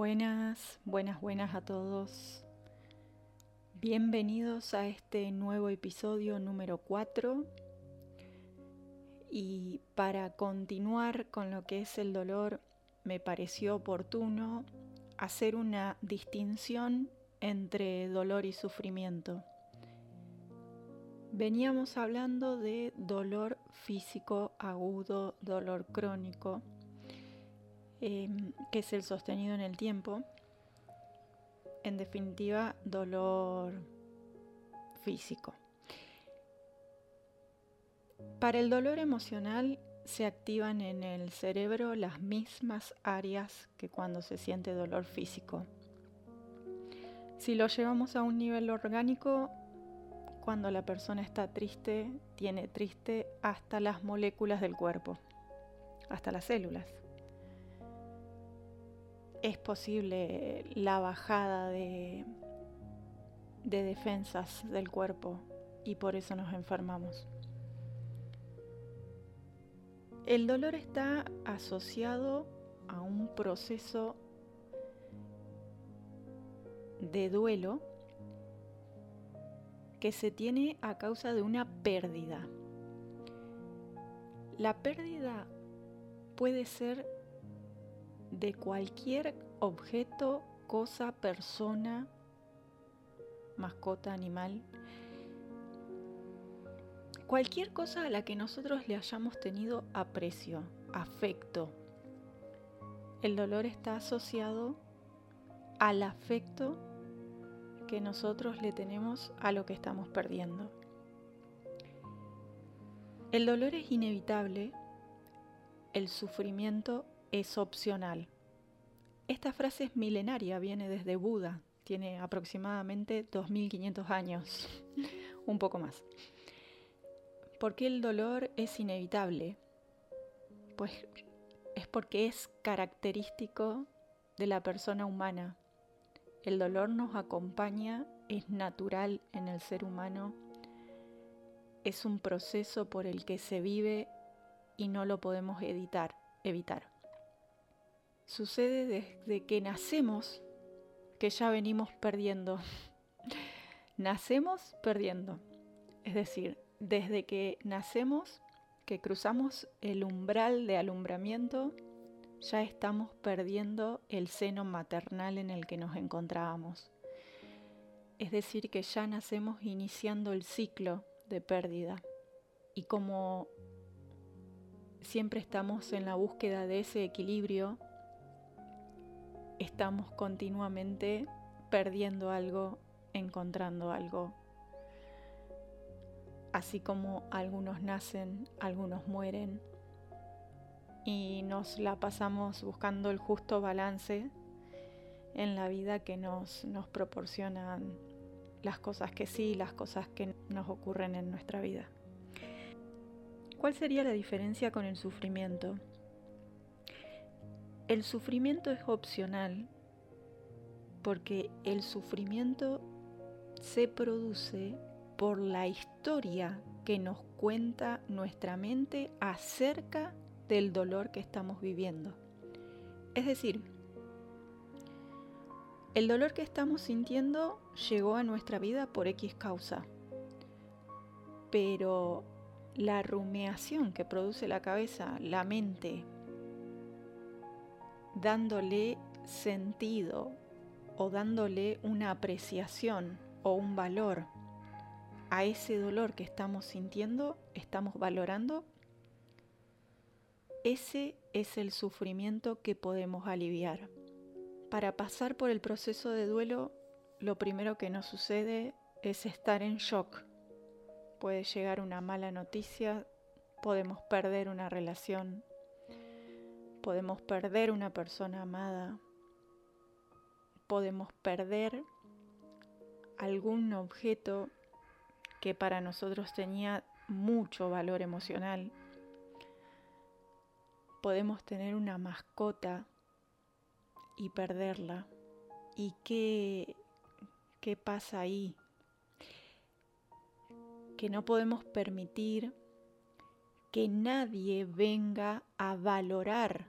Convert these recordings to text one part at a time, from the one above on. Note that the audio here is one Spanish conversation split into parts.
Buenas, buenas, buenas a todos. Bienvenidos a este nuevo episodio número 4. Y para continuar con lo que es el dolor, me pareció oportuno hacer una distinción entre dolor y sufrimiento. Veníamos hablando de dolor físico agudo, dolor crónico Em, que es el sostenido en el tiempo. En definitiva, dolor físico. Para el dolor emocional se activan en el cerebro las mismas áreas que cuando se siente dolor físico. Si lo llevamos a un nivel orgánico, cuando la persona está triste, tiene triste hasta las moléculas del cuerpo, hasta las células es posible la bajada de, de defensas del cuerpo y por eso nos enfermamos. El dolor está asociado a un proceso de duelo que se tiene a causa de una pérdida. La pérdida puede ser de cualquier objeto, cosa, persona, mascota, animal, cualquier cosa a la que nosotros le hayamos tenido aprecio, afecto. El dolor está asociado al afecto que nosotros le tenemos a lo que estamos perdiendo. El dolor es inevitable, el sufrimiento es opcional. Esta frase es milenaria, viene desde Buda, tiene aproximadamente 2500 años, un poco más. ¿Por qué el dolor es inevitable? Pues es porque es característico de la persona humana. El dolor nos acompaña, es natural en el ser humano, es un proceso por el que se vive y no lo podemos evitar. Sucede desde que nacemos que ya venimos perdiendo. nacemos perdiendo. Es decir, desde que nacemos, que cruzamos el umbral de alumbramiento, ya estamos perdiendo el seno maternal en el que nos encontrábamos. Es decir, que ya nacemos iniciando el ciclo de pérdida. Y como siempre estamos en la búsqueda de ese equilibrio, estamos continuamente perdiendo algo, encontrando algo. Así como algunos nacen, algunos mueren y nos la pasamos buscando el justo balance en la vida que nos, nos proporcionan las cosas que sí, las cosas que nos ocurren en nuestra vida. ¿Cuál sería la diferencia con el sufrimiento? El sufrimiento es opcional porque el sufrimiento se produce por la historia que nos cuenta nuestra mente acerca del dolor que estamos viviendo. Es decir, el dolor que estamos sintiendo llegó a nuestra vida por X causa, pero la rumiación que produce la cabeza, la mente, dándole sentido o dándole una apreciación o un valor a ese dolor que estamos sintiendo, estamos valorando, ese es el sufrimiento que podemos aliviar. Para pasar por el proceso de duelo, lo primero que nos sucede es estar en shock. Puede llegar una mala noticia, podemos perder una relación, podemos perder una persona amada, podemos perder algún objeto que para nosotros tenía mucho valor emocional. Podemos tener una mascota y perderla. ¿Y qué, qué pasa ahí? Que no podemos permitir que nadie venga a valorar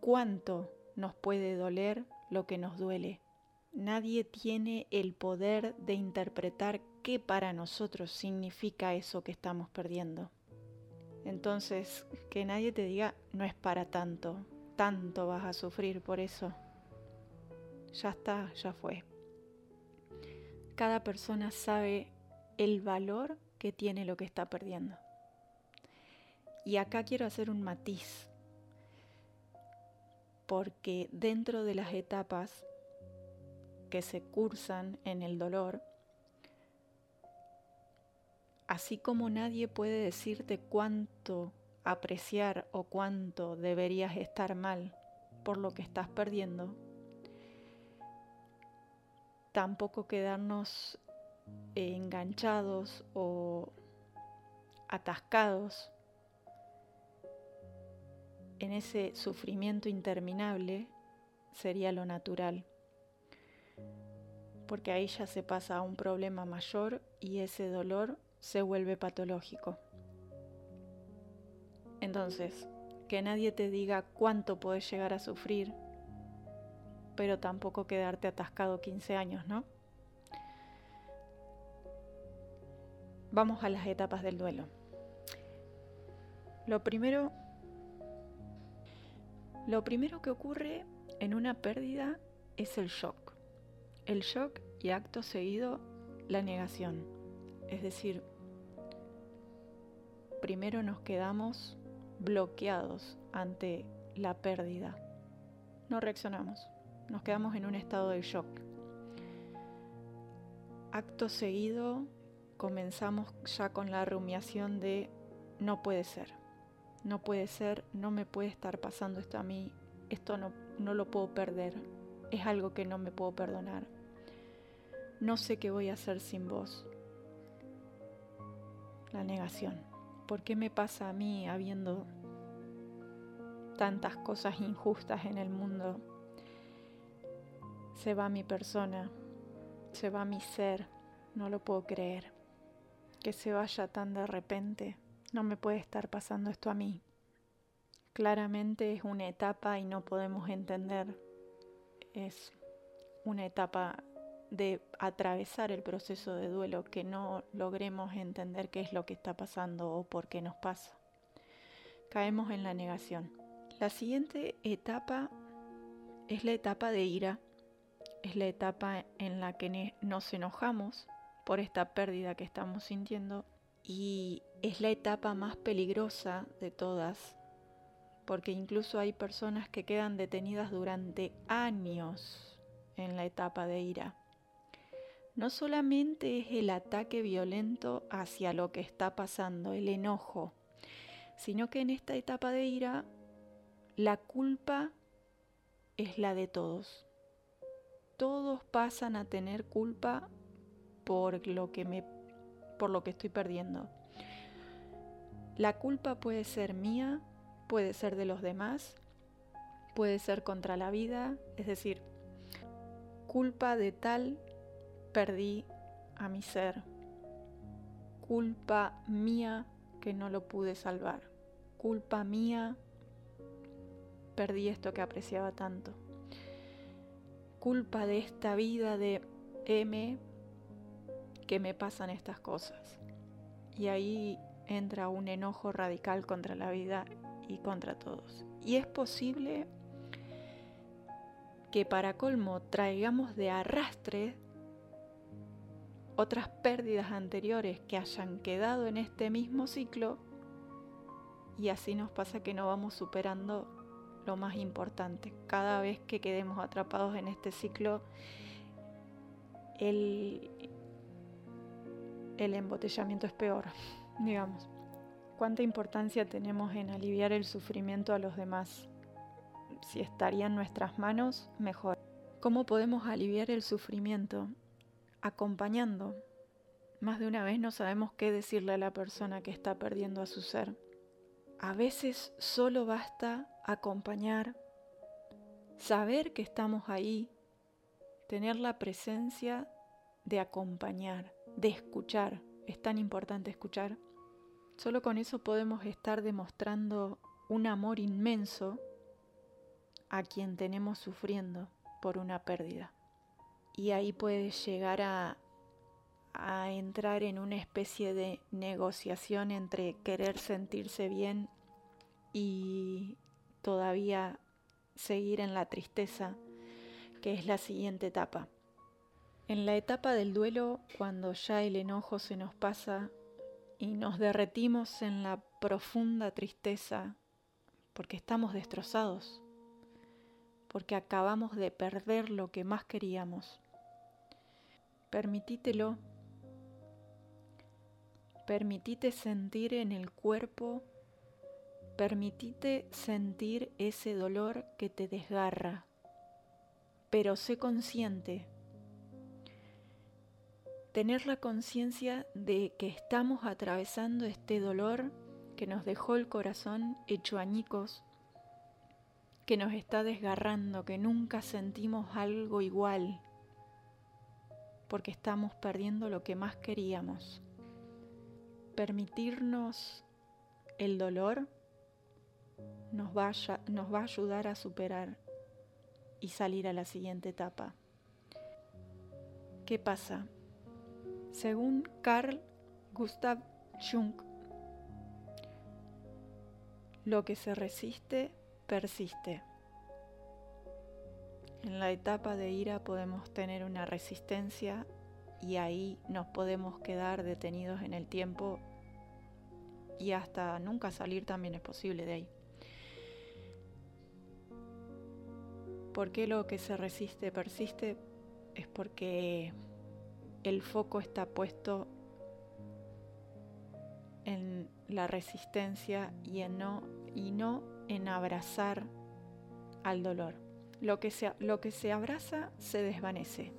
cuánto nos puede doler lo que nos duele. Nadie tiene el poder de interpretar qué para nosotros significa eso que estamos perdiendo. Entonces, que nadie te diga, no es para tanto, tanto vas a sufrir por eso. Ya está, ya fue. Cada persona sabe el valor que tiene lo que está perdiendo. Y acá quiero hacer un matiz, porque dentro de las etapas que se cursan en el dolor, así como nadie puede decirte cuánto apreciar o cuánto deberías estar mal por lo que estás perdiendo, tampoco quedarnos enganchados o atascados en ese sufrimiento interminable sería lo natural porque ahí ya se pasa a un problema mayor y ese dolor se vuelve patológico. Entonces, que nadie te diga cuánto puedes llegar a sufrir, pero tampoco quedarte atascado 15 años, ¿no? Vamos a las etapas del duelo. Lo primero, lo primero que ocurre en una pérdida es el shock el shock y acto seguido la negación. Es decir, primero nos quedamos bloqueados ante la pérdida. No reaccionamos, nos quedamos en un estado de shock. Acto seguido comenzamos ya con la rumiación de no puede ser, no puede ser, no me puede estar pasando esto a mí, esto no, no lo puedo perder, es algo que no me puedo perdonar no sé qué voy a hacer sin vos. La negación. ¿Por qué me pasa a mí habiendo tantas cosas injustas en el mundo? Se va mi persona, se va mi ser, no lo puedo creer. Que se vaya tan de repente, no me puede estar pasando esto a mí. Claramente es una etapa y no podemos entender. Es una etapa de atravesar el proceso de duelo, que no logremos entender qué es lo que está pasando o por qué nos pasa. Caemos en la negación. La siguiente etapa es la etapa de ira, es la etapa en la que nos enojamos por esta pérdida que estamos sintiendo y es la etapa más peligrosa de todas, porque incluso hay personas que quedan detenidas durante años en la etapa de ira no solamente es el ataque violento hacia lo que está pasando, el enojo, sino que en esta etapa de ira la culpa es la de todos. Todos pasan a tener culpa por lo que me por lo que estoy perdiendo. La culpa puede ser mía, puede ser de los demás, puede ser contra la vida, es decir, culpa de tal perdí a mi ser. Culpa mía que no lo pude salvar. Culpa mía perdí esto que apreciaba tanto. Culpa de esta vida de M que me pasan estas cosas. Y ahí entra un enojo radical contra la vida y contra todos. Y es posible que para colmo traigamos de arrastre otras pérdidas anteriores que hayan quedado en este mismo ciclo y así nos pasa que no vamos superando lo más importante. Cada vez que quedemos atrapados en este ciclo, el, el embotellamiento es peor, digamos. ¿Cuánta importancia tenemos en aliviar el sufrimiento a los demás? Si estaría en nuestras manos, mejor. ¿Cómo podemos aliviar el sufrimiento? acompañando. Más de una vez no sabemos qué decirle a la persona que está perdiendo a su ser. A veces solo basta acompañar, saber que estamos ahí, tener la presencia de acompañar, de escuchar. Es tan importante escuchar. Solo con eso podemos estar demostrando un amor inmenso a quien tenemos sufriendo por una pérdida. Y ahí puedes llegar a, a entrar en una especie de negociación entre querer sentirse bien y todavía seguir en la tristeza, que es la siguiente etapa. En la etapa del duelo, cuando ya el enojo se nos pasa y nos derretimos en la profunda tristeza, porque estamos destrozados, porque acabamos de perder lo que más queríamos. Permitítelo, permitite sentir en el cuerpo, permitite sentir ese dolor que te desgarra, pero sé consciente tener la conciencia de que estamos atravesando este dolor que nos dejó el corazón hecho añicos, que nos está desgarrando, que nunca sentimos algo igual, porque estamos perdiendo lo que más queríamos. Permitirnos el dolor nos va, a, nos va a ayudar a superar y salir a la siguiente etapa. ¿Qué pasa? Según Carl Gustav Jung, lo que se resiste, persiste. En la etapa de ira podemos tener una resistencia y ahí nos podemos quedar detenidos en el tiempo y hasta nunca salir también es posible de ahí. ¿Por qué lo que se resiste persiste? Es porque el foco está puesto en la resistencia y, no, y no en abrazar al dolor. Lo que, se, lo que se abraza se desvanece.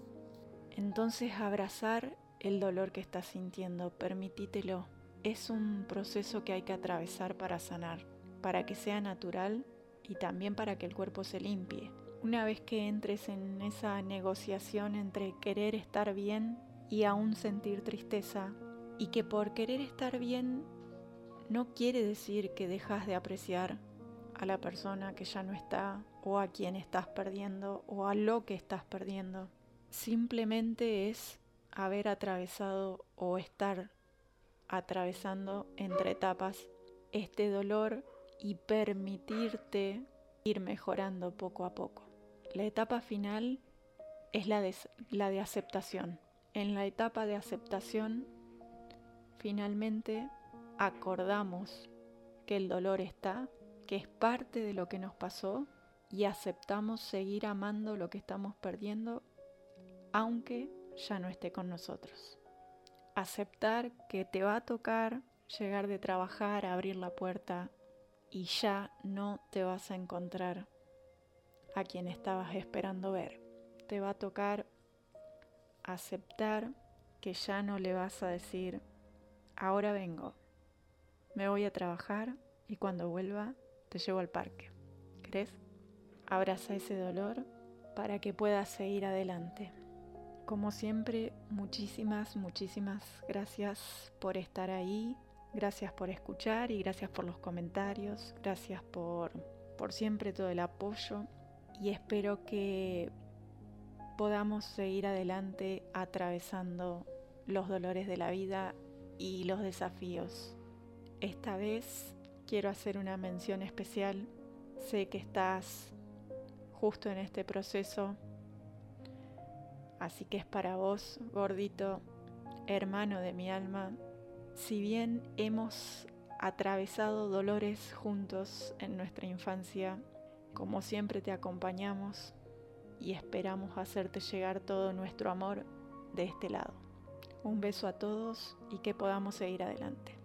Entonces abrazar el dolor que estás sintiendo, permitítelo. Es un proceso que hay que atravesar para sanar, para que sea natural y también para que el cuerpo se limpie. Una vez que entres en esa negociación entre querer estar bien y aún sentir tristeza y que por querer estar bien no quiere decir que dejas de apreciar a la persona que ya no está o a quien estás perdiendo o a lo que estás perdiendo. Simplemente es haber atravesado o estar atravesando entre etapas este dolor y permitirte ir mejorando poco a poco. La etapa final es la de, la de aceptación en la etapa de aceptación, finalmente acordamos que el dolor está, que es parte de lo que nos pasó y aceptamos seguir amando lo que estamos perdiendo, aunque ya no esté con nosotros. Aceptar que te va a tocar llegar de trabajar, abrir la puerta y ya no te vas a encontrar a quien estabas esperando ver. Te va a tocar aceptar que ya no le vas a decir, ahora vengo, me voy a trabajar y cuando vuelva te llevo al parque. ¿Crees? Abraza ese dolor para que puedas seguir adelante. Como siempre, muchísimas, muchísimas gracias por estar ahí, gracias por escuchar y gracias por los comentarios, gracias por, por siempre todo el apoyo y espero que podamos seguir adelante atravesando los dolores de la vida y los desafíos. Esta vez quiero hacer una mención especial. Sé que estás justo en este proceso, así que es para vos, gordito, hermano de mi alma. Si bien hemos atravesado dolores juntos en nuestra infancia, como siempre te acompañamos y esperamos hacerte llegar todo nuestro amor de este lado. Un beso a todos y que podamos seguir adelante.